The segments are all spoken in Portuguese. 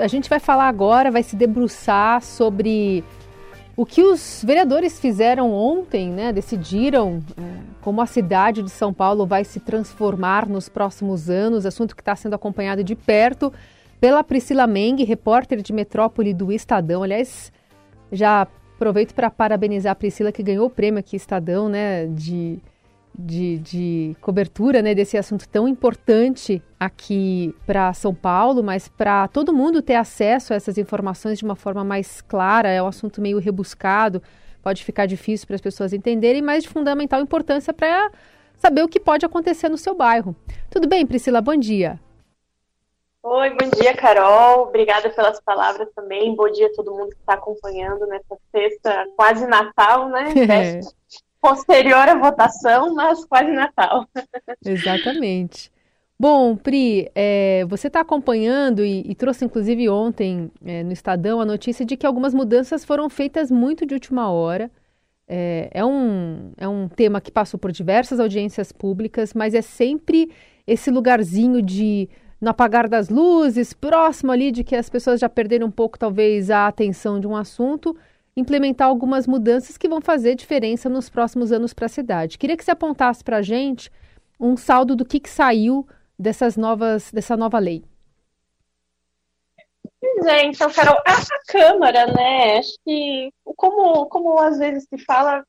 A gente vai falar agora, vai se debruçar sobre o que os vereadores fizeram ontem, né? Decidiram é, como a cidade de São Paulo vai se transformar nos próximos anos, assunto que está sendo acompanhado de perto pela Priscila Meng, repórter de Metrópole do Estadão. Aliás, já aproveito para parabenizar a Priscila que ganhou o prêmio aqui Estadão, né? De de, de cobertura né, desse assunto tão importante aqui para São Paulo, mas para todo mundo ter acesso a essas informações de uma forma mais clara, é um assunto meio rebuscado, pode ficar difícil para as pessoas entenderem, mas de fundamental importância para saber o que pode acontecer no seu bairro. Tudo bem, Priscila? Bom dia. Oi, bom dia, Carol. Obrigada pelas palavras também. Bom dia a todo mundo que está acompanhando nessa sexta, quase Natal, né? É posterior à votação, mas quase Natal. Exatamente. Bom, Pri, é, você está acompanhando e, e, trouxe inclusive ontem é, no Estadão a notícia de que algumas mudanças foram feitas muito de última hora. É, é, um, é um tema que passou por diversas audiências públicas, mas é sempre esse lugarzinho de no apagar das luzes, próximo ali de que as pessoas já perderam um pouco, talvez, a atenção de um assunto, implementar algumas mudanças que vão fazer diferença nos próximos anos para a cidade. Queria que você apontasse para a gente um saldo do que, que saiu dessas novas, dessa nova lei. Pois é, então, Carol, a, a Câmara, né, acho que, como, como às vezes se fala,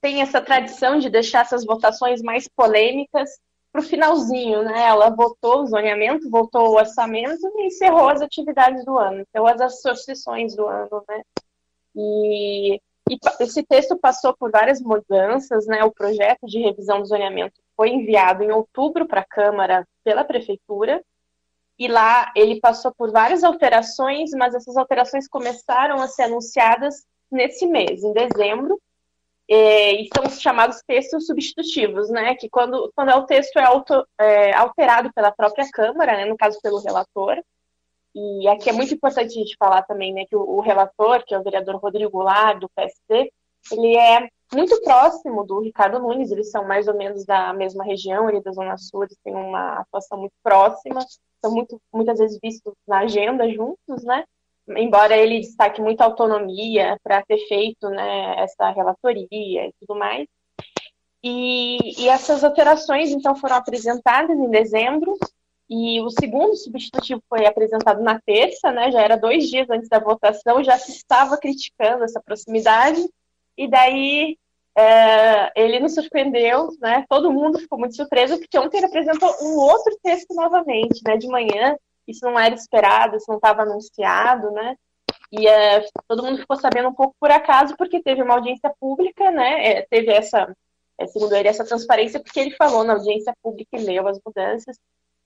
tem essa tradição de deixar essas votações mais polêmicas para o finalzinho, né? Ela votou o zoneamento, votou o orçamento e encerrou as atividades do ano, então as associações do ano, né? E, e esse texto passou por várias mudanças, né? O projeto de revisão do zoneamento foi enviado em outubro para a Câmara pela Prefeitura, e lá ele passou por várias alterações, mas essas alterações começaram a ser anunciadas nesse mês, em dezembro, e são os chamados textos substitutivos, né? Que quando, quando o texto é, auto, é alterado pela própria Câmara, né, no caso pelo relator, e aqui é muito importante a gente falar também, né, que o, o relator, que é o vereador Rodrigo Goulart, do PSD, ele é muito próximo do Ricardo Nunes, eles são mais ou menos da mesma região, é da Zona Sul, eles têm uma atuação muito próxima, são muito, muitas vezes vistos na agenda juntos, né? Embora ele destaque muita autonomia para ter feito né, essa relatoria e tudo mais. E, e essas alterações, então, foram apresentadas em dezembro, e o segundo substitutivo foi apresentado na terça, né? Já era dois dias antes da votação, já se estava criticando essa proximidade. E daí é, ele nos surpreendeu, né? Todo mundo ficou muito surpreso, porque ontem ele apresentou um outro texto novamente, né? De manhã, isso não era esperado, isso não estava anunciado, né? E é, todo mundo ficou sabendo um pouco por acaso, porque teve uma audiência pública, né? É, teve essa, é, segundo ele, essa transparência, porque ele falou na audiência pública e leu as mudanças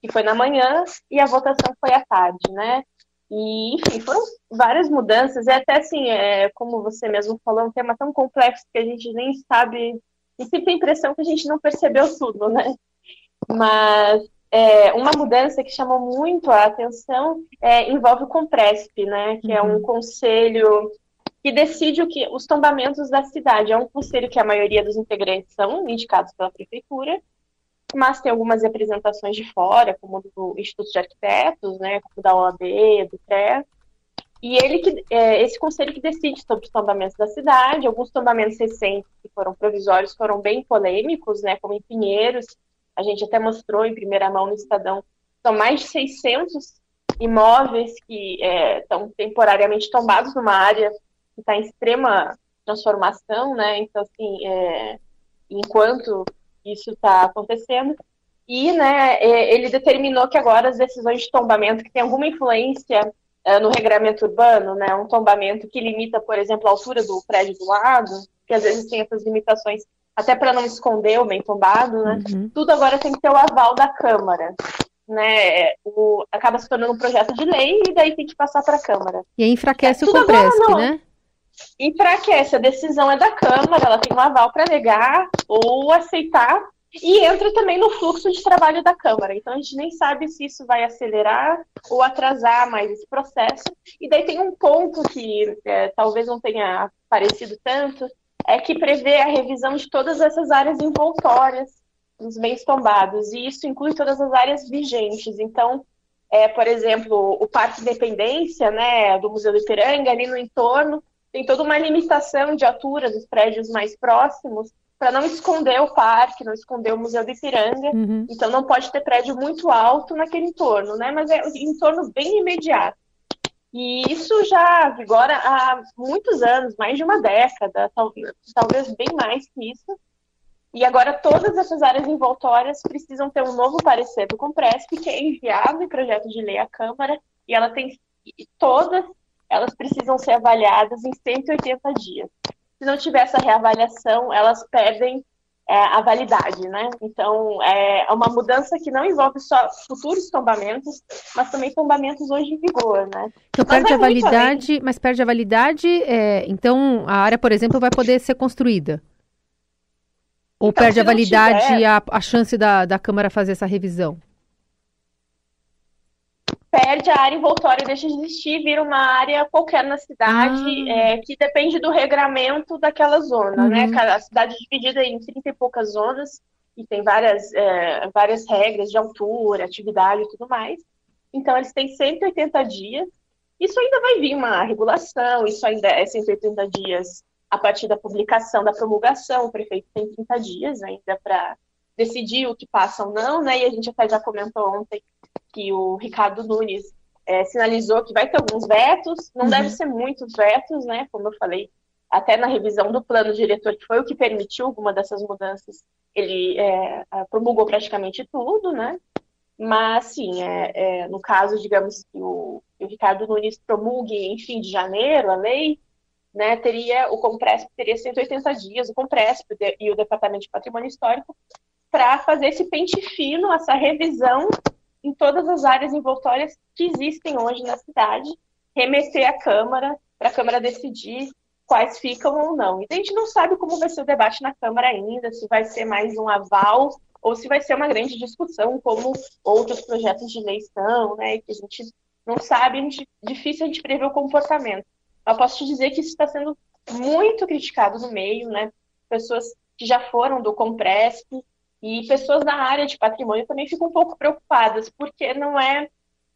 que foi na manhã, e a votação foi à tarde, né? E, enfim, foram várias mudanças, e até assim, é, como você mesmo falou, um tema tão complexo que a gente nem sabe, e sempre tem a impressão que a gente não percebeu tudo, né? Mas é, uma mudança que chamou muito a atenção é, envolve o Compresp, né? Que é um uhum. conselho que decide o que, os tombamentos da cidade. É um conselho que a maioria dos integrantes são indicados pela prefeitura, mas tem algumas representações de fora, como do Instituto de Arquitetos, né, como da OAB, do CREA, e ele que, é, esse conselho que decide sobre os tombamentos da cidade, alguns tombamentos recentes que foram provisórios foram bem polêmicos, né, como em Pinheiros, a gente até mostrou em primeira mão no Estadão, são mais de 600 imóveis que é, estão temporariamente tombados numa área que está em extrema transformação, né, então assim, é, enquanto isso está acontecendo. E né, é, ele determinou que agora as decisões de tombamento que têm alguma influência uh, no regramento urbano, né, um tombamento que limita, por exemplo, a altura do prédio do lado, que às vezes tem essas limitações até para não esconder o bem tombado, né, uhum. tudo agora tem que ter o aval da Câmara. Né, o, acaba se tornando um projeto de lei e daí tem que passar para a Câmara. E aí enfraquece é, o Compresp, né? Enfraquece. A decisão é da Câmara, ela tem um aval para negar ou aceitar, e entra também no fluxo de trabalho da Câmara. Então a gente nem sabe se isso vai acelerar ou atrasar mais esse processo. E daí tem um ponto que é, talvez não tenha aparecido tanto, é que prevê a revisão de todas essas áreas envoltórias dos bens tombados, e isso inclui todas as áreas vigentes. Então, é, por exemplo, o Parque Independência, né, do Museu do Ipiranga, ali no entorno, tem toda uma limitação de altura dos prédios mais próximos para não esconder o parque, não esconder o Museu do Ipiranga. Uhum. Então não pode ter prédio muito alto naquele entorno, né? Mas é um entorno bem imediato. E isso já vigora há muitos anos, mais de uma década, talvez, talvez bem mais que isso. E agora todas essas áreas envoltórias precisam ter um novo parecer do Compresp, que é enviado em projeto de lei à Câmara, e ela tem todas elas precisam ser avaliadas em 180 dias. Se não tiver essa reavaliação, elas perdem é, a validade, né? Então, é uma mudança que não envolve só futuros tombamentos, mas também tombamentos hoje em vigor, né? Então, mas perde a validade, mas perde a validade, é, então a área, por exemplo, vai poder ser construída? Ou então, perde a validade tiver... a, a chance da, da Câmara fazer essa revisão? Perde a área envoltória, deixa de existir, vira uma área qualquer na cidade, ah. é, que depende do regramento daquela zona, né? uhum. né? A cidade é dividida em 30 e poucas zonas, e tem várias, é, várias regras de altura, atividade e tudo mais. Então, eles têm 180 dias. Isso ainda vai vir uma regulação, isso ainda é 180 dias a partir da publicação, da promulgação. O prefeito tem 30 dias ainda para decidir o que passa ou não, né? E a gente até já comentou ontem que o Ricardo Nunes é, sinalizou que vai ter alguns vetos, não uhum. deve ser muitos vetos, né? Como eu falei, até na revisão do plano diretor, que foi o que permitiu alguma dessas mudanças, ele é, promulgou praticamente tudo, né? Mas, sim, é, é, no caso, digamos que o, o, Ricardo Nunes promulgue em fim de janeiro a lei, né, teria o Compresp teria 180 dias, o Compresp e o Departamento de Patrimônio Histórico, para fazer esse pente fino, essa revisão em todas as áreas envoltórias que existem hoje na cidade, remeter à Câmara, para a Câmara decidir quais ficam ou não. E a gente não sabe como vai ser o debate na Câmara ainda, se vai ser mais um aval ou se vai ser uma grande discussão, como outros projetos de lei são, né, que a gente não sabe, a gente, difícil a gente prever o comportamento. Eu posso te dizer que isso está sendo muito criticado no meio, né, pessoas que já foram do Compresp, e pessoas da área de patrimônio também ficam um pouco preocupadas, porque não é,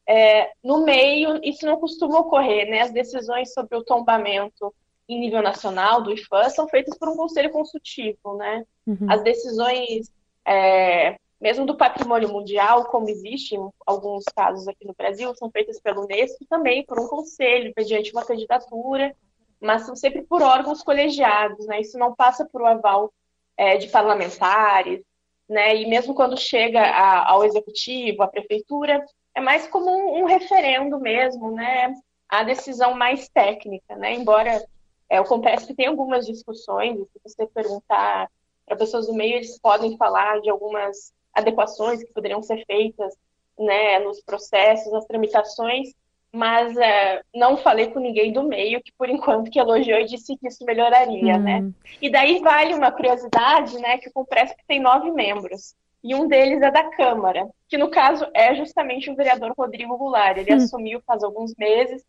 é, no meio, isso não costuma ocorrer, né? As decisões sobre o tombamento em nível nacional do IFAM são feitas por um conselho consultivo, né? Uhum. As decisões, é, mesmo do patrimônio mundial, como existe em alguns casos aqui no Brasil, são feitas pelo Unesco também por um conselho, mediante uma candidatura, mas são sempre por órgãos colegiados, né? Isso não passa por o aval é, de parlamentares, né? E mesmo quando chega a, ao executivo, à prefeitura, é mais como um, um, referendo mesmo, né? A decisão mais técnica, né? Embora é, o Compresp tem algumas discussões, se você perguntar para pessoas do meio, eles podem falar de algumas adequações que poderiam ser feitas, né? Nos processos, nas tramitações, mas é, não falei com ninguém do meio que por enquanto que elogiou e disse que isso melhoraria, né? Hum. E daí vale uma curiosidade, né, que o Compresp tem nove membros e um deles é da Câmara, que no caso é justamente o vereador Rodrigo Goulart. Ele hum. assumiu faz alguns meses,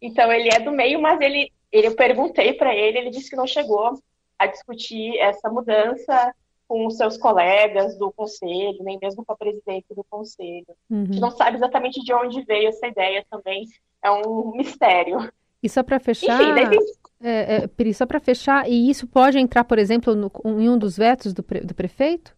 então ele é do meio, mas ele, ele eu perguntei para ele, ele disse que não chegou a discutir essa mudança com os seus colegas do conselho, nem mesmo com a presidente do conselho. Uhum. A gente não sabe exatamente de onde veio essa ideia também, é um mistério. E só para fechar, Enfim, daí... é, é, Peri, só para fechar, e isso pode entrar, por exemplo, no, em um dos vetos do, pre, do prefeito?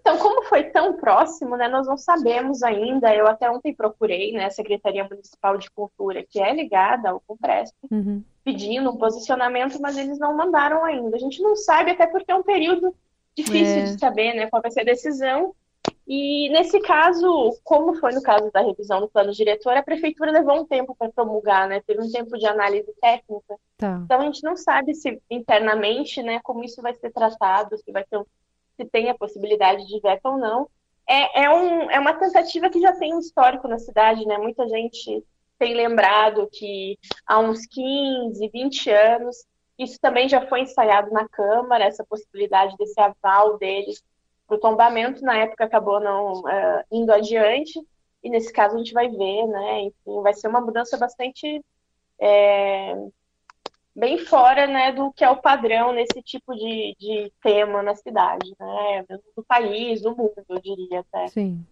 Então, como foi tão próximo, né, nós não sabemos ainda. Eu até ontem procurei né, a Secretaria Municipal de Cultura, que é ligada ao Compresp, uhum pedindo um posicionamento, mas eles não mandaram ainda. A gente não sabe, até porque é um período difícil é. de saber né, qual vai ser a decisão. E nesse caso, como foi no caso da revisão do plano diretor, a prefeitura levou um tempo para promulgar, né? Teve um tempo de análise técnica. Tá. Então a gente não sabe se internamente, né, como isso vai ser tratado, se vai ter se tem a possibilidade de veto ou não. É, é, um, é uma tentativa que já tem um histórico na cidade, né? Muita gente tem lembrado que há uns 15, 20 anos, isso também já foi ensaiado na Câmara, essa possibilidade desse aval deles para o tombamento, na época acabou não uh, indo adiante, e nesse caso a gente vai ver, né, enfim, vai ser uma mudança bastante é, bem fora, né, do que é o padrão nesse tipo de, de tema na cidade, né, do país, do mundo, eu diria até. Sim.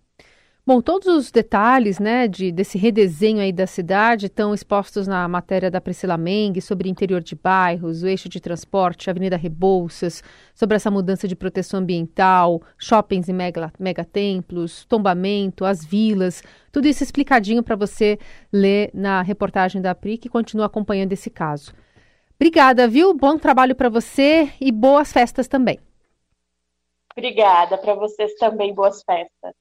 Bom, todos os detalhes né, de, desse redesenho aí da cidade estão expostos na matéria da Priscila Meng sobre interior de bairros, o eixo de transporte, Avenida Rebouças, sobre essa mudança de proteção ambiental, shoppings e mega, megatemplos, tombamento, as vilas, tudo isso explicadinho para você ler na reportagem da PRI que continua acompanhando esse caso. Obrigada, viu? Bom trabalho para você e boas festas também. Obrigada para vocês também, boas festas.